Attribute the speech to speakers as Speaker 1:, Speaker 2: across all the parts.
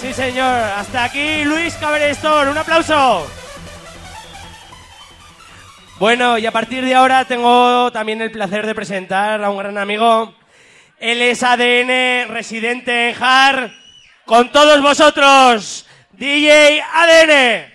Speaker 1: sí, señor. Hasta aquí Luis Caberestón. Un aplauso. Bueno, y a partir de ahora tengo también el placer de presentar a un gran amigo. Él es ADN, residente en JAR. Con todos vosotros, DJ ADN.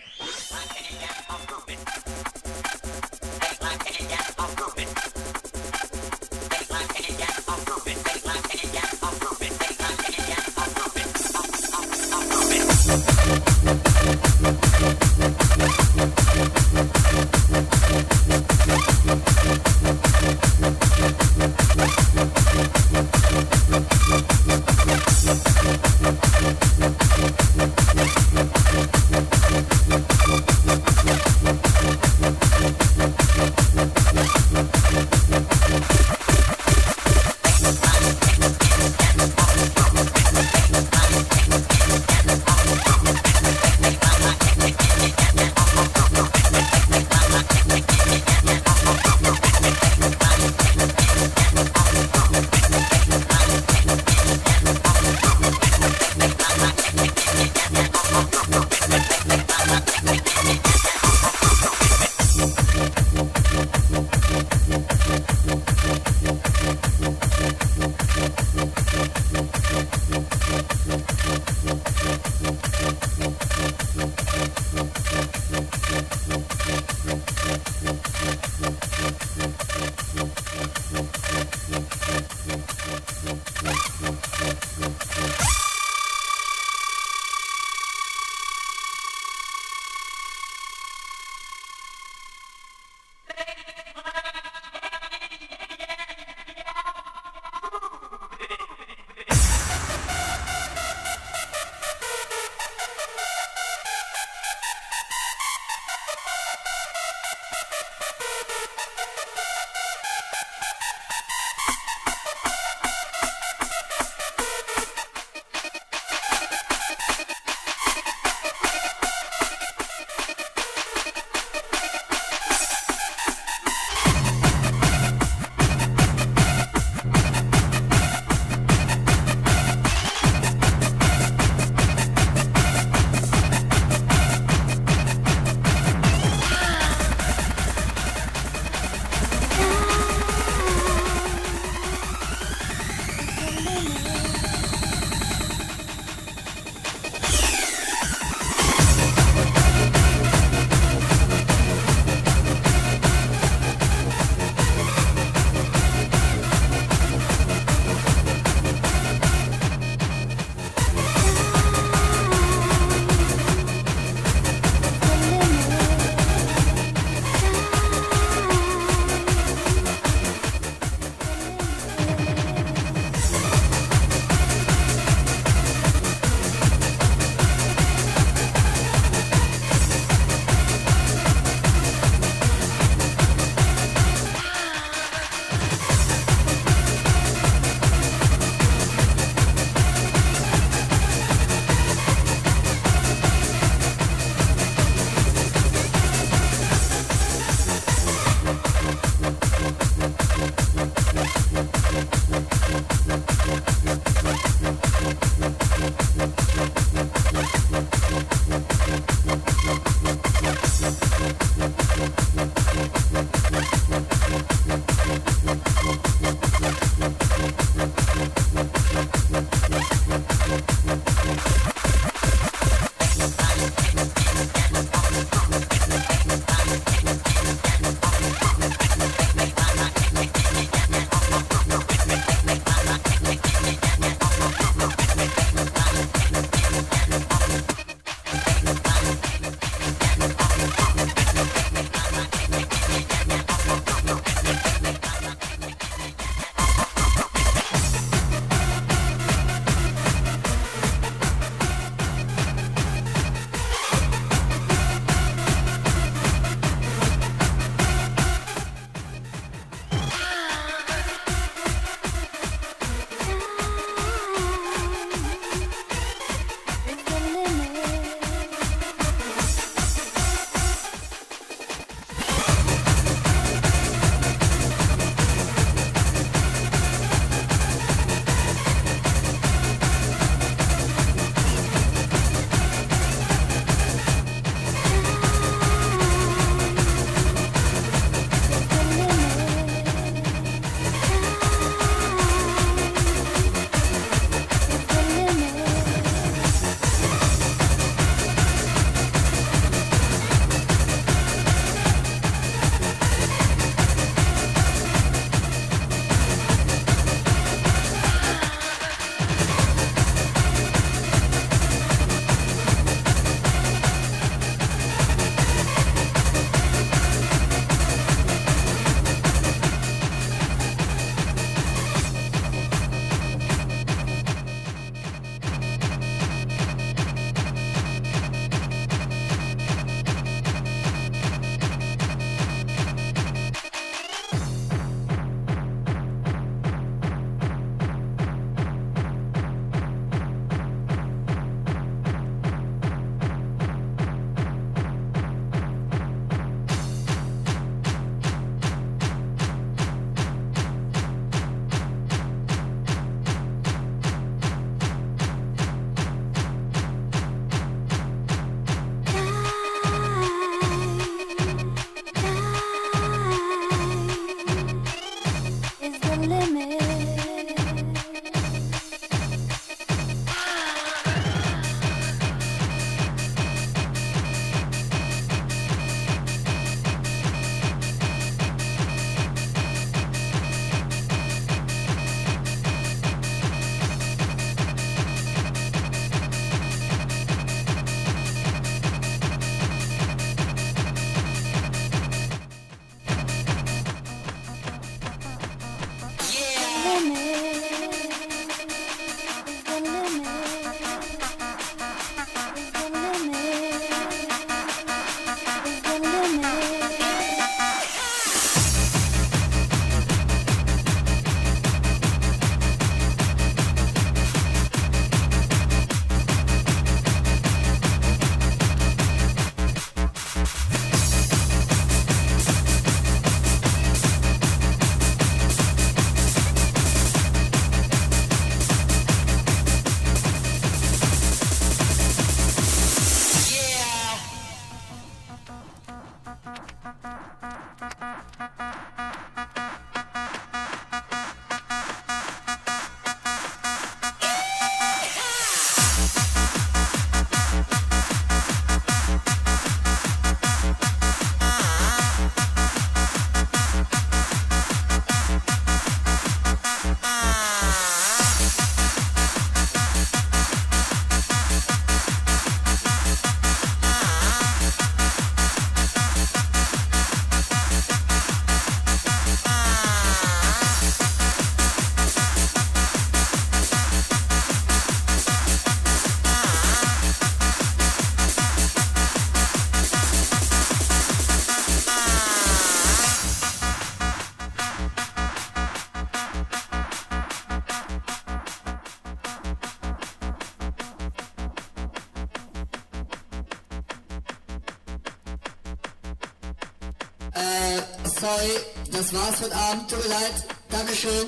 Speaker 2: Das war's für den Abend. Tut mir leid. Dankeschön.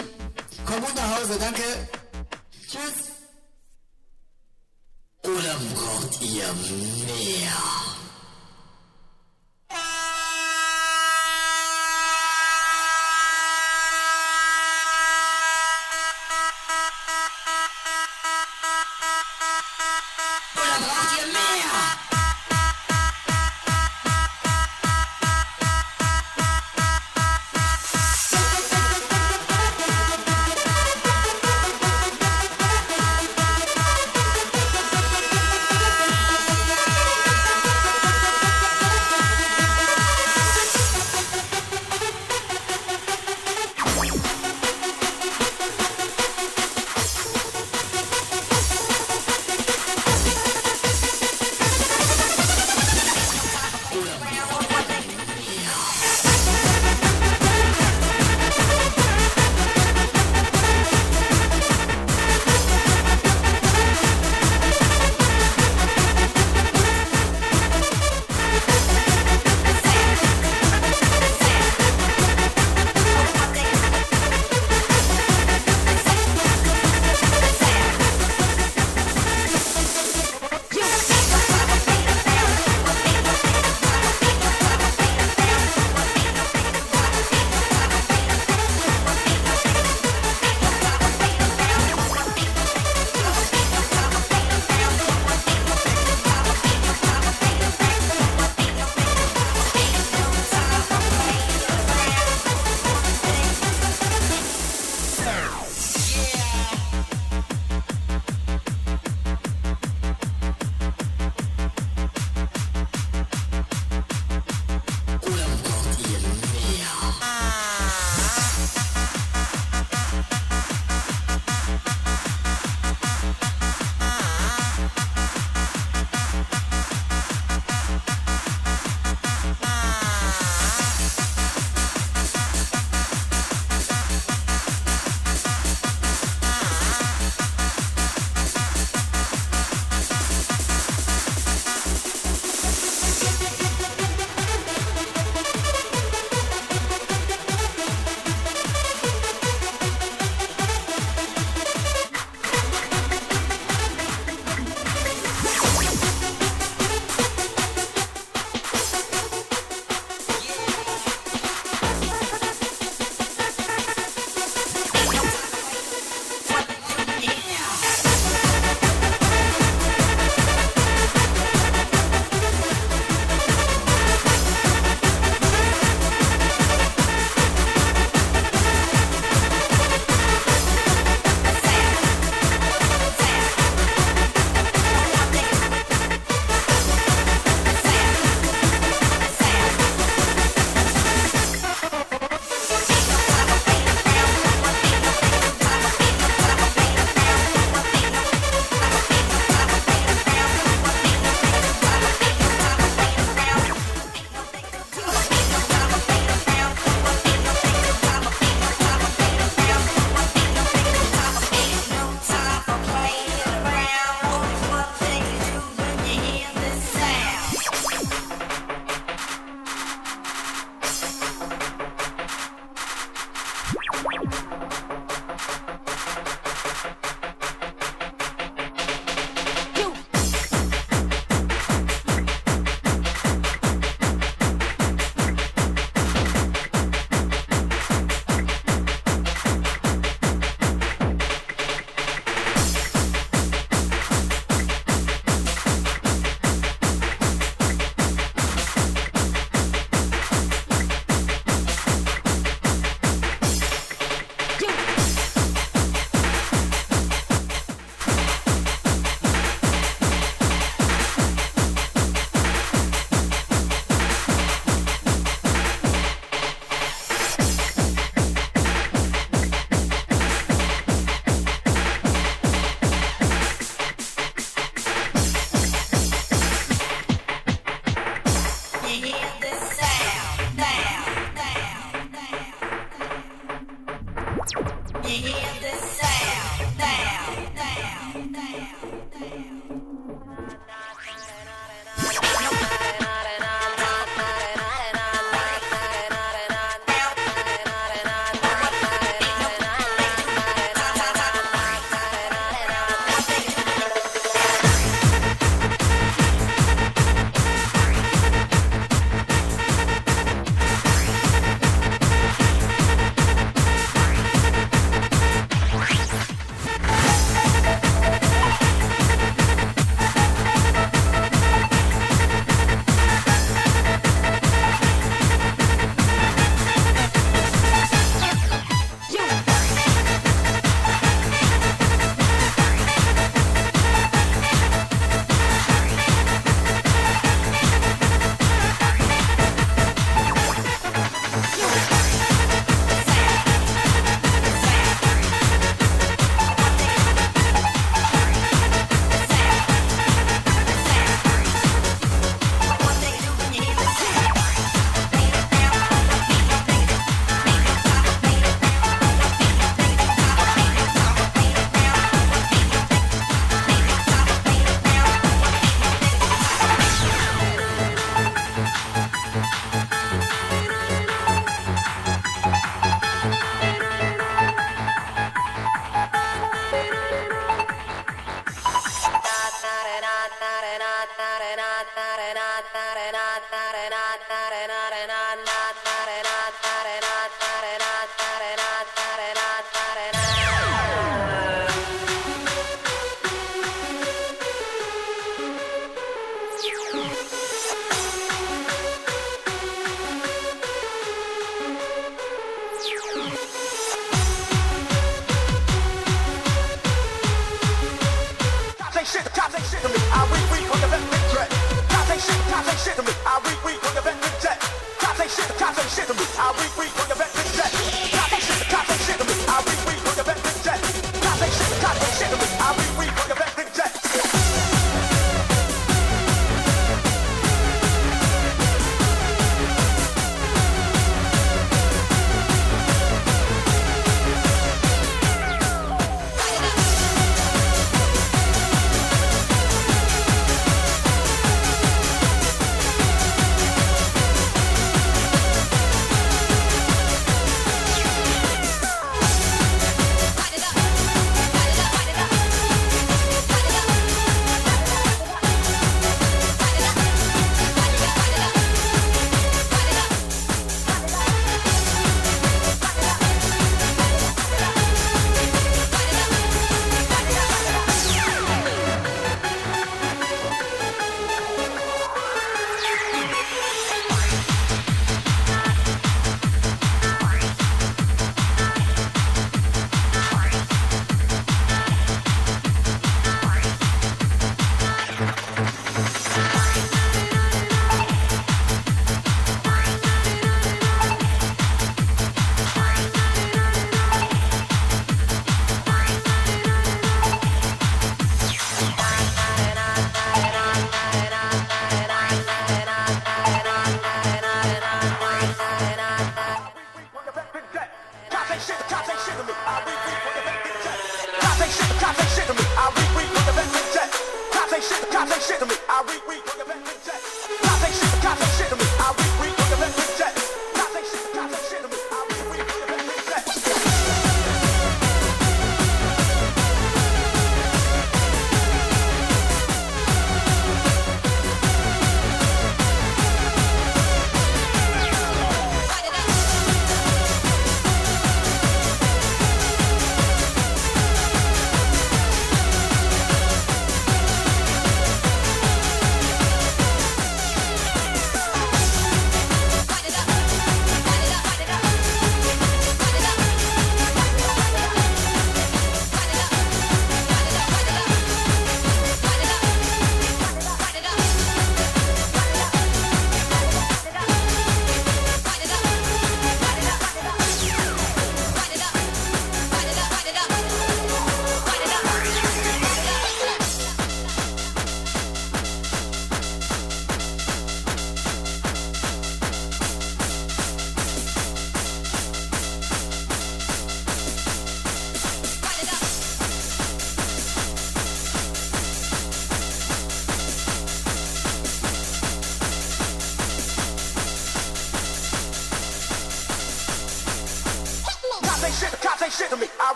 Speaker 2: Komm gut nach Hause. Danke.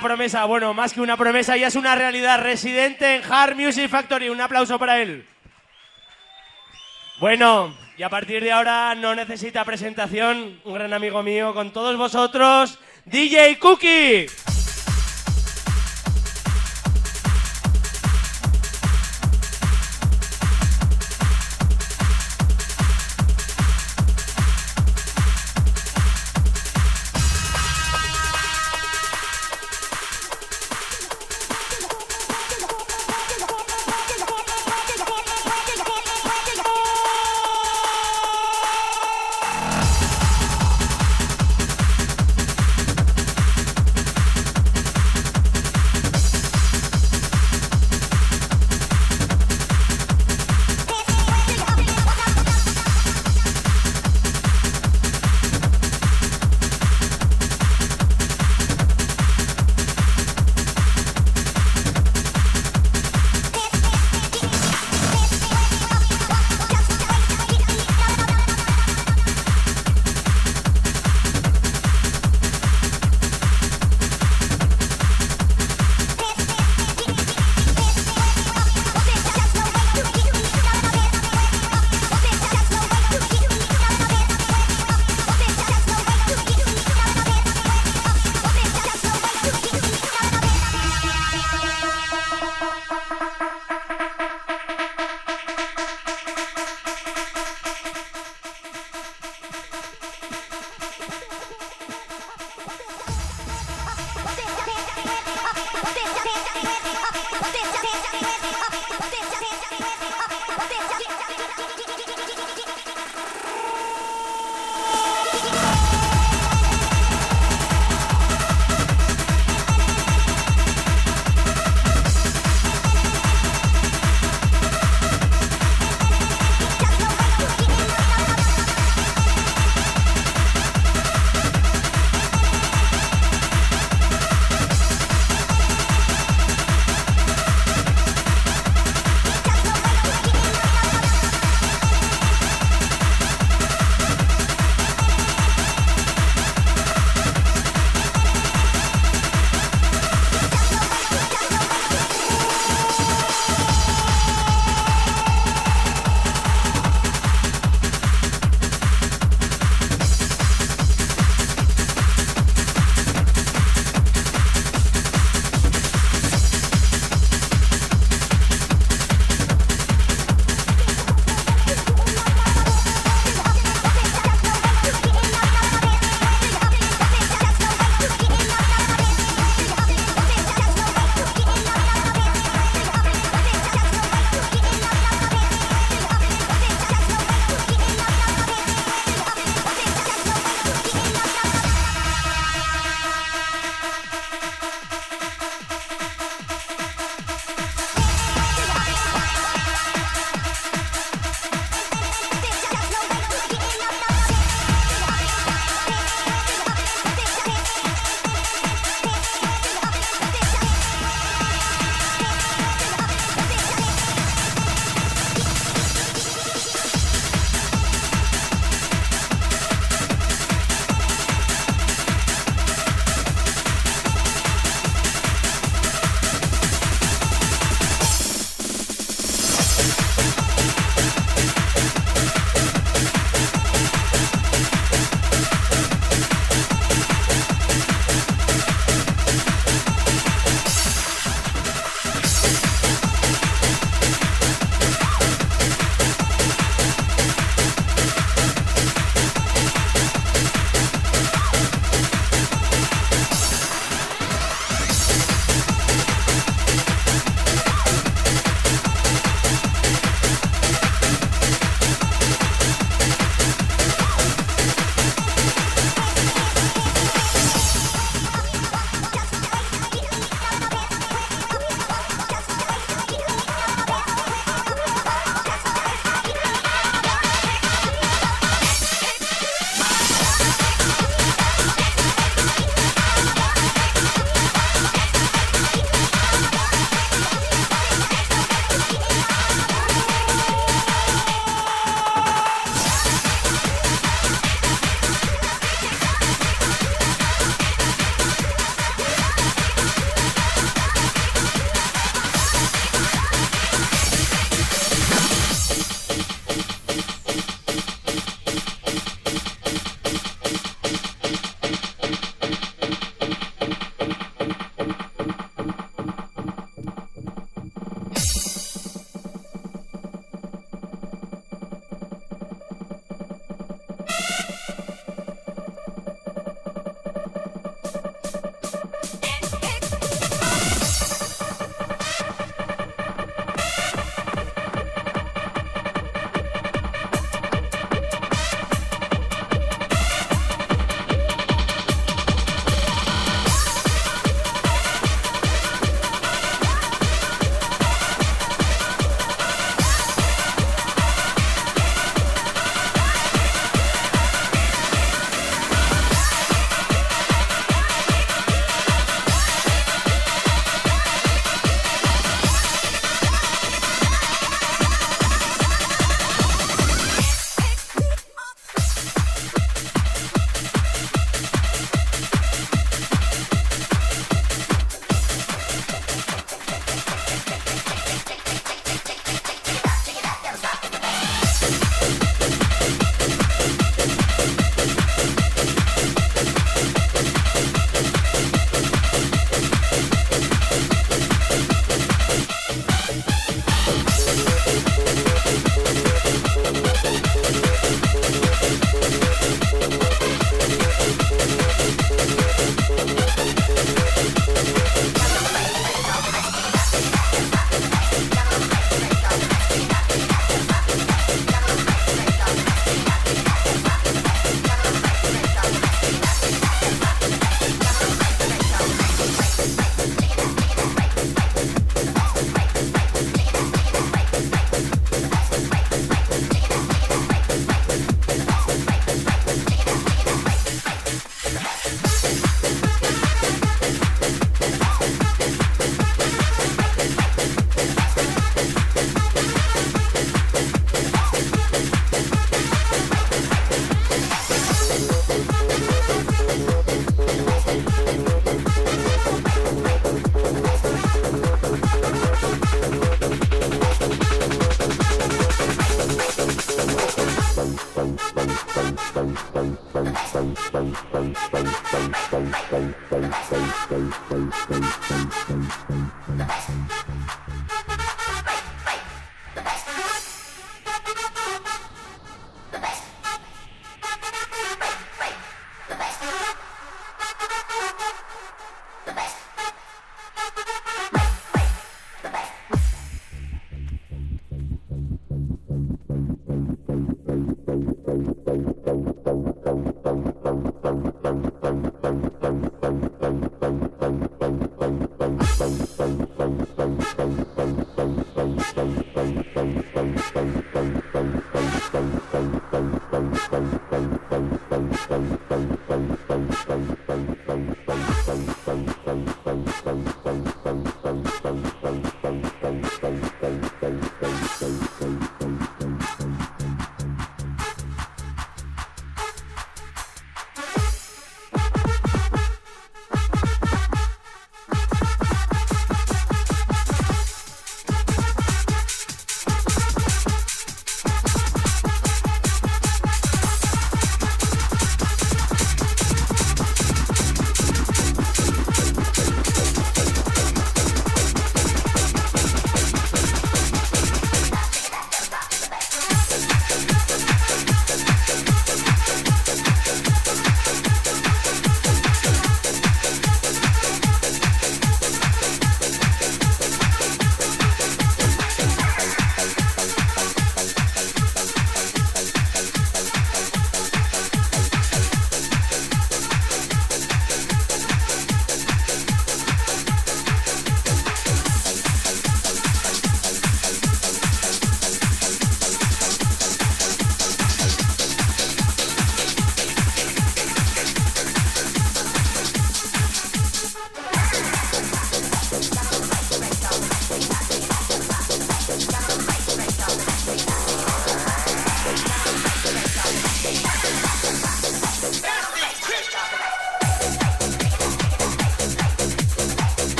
Speaker 1: Promesa, bueno, más que una promesa, ya es una realidad. Residente en Hard Music Factory. Un aplauso para él. Bueno, y a partir de ahora no necesita presentación. Un gran amigo mío con todos vosotros, DJ Cookie.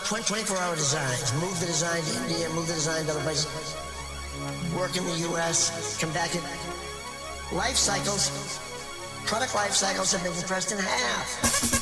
Speaker 3: 24-hour designs. Move the design to India, move the design to other places. Work in the U.S., come back in. Life cycles, product life cycles have been compressed in half.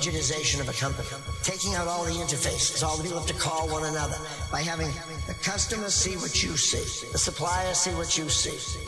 Speaker 3: Digitization of a company, taking out all the interfaces, all the people have to call one another, by having the customer see what you see, the supplier see what you see.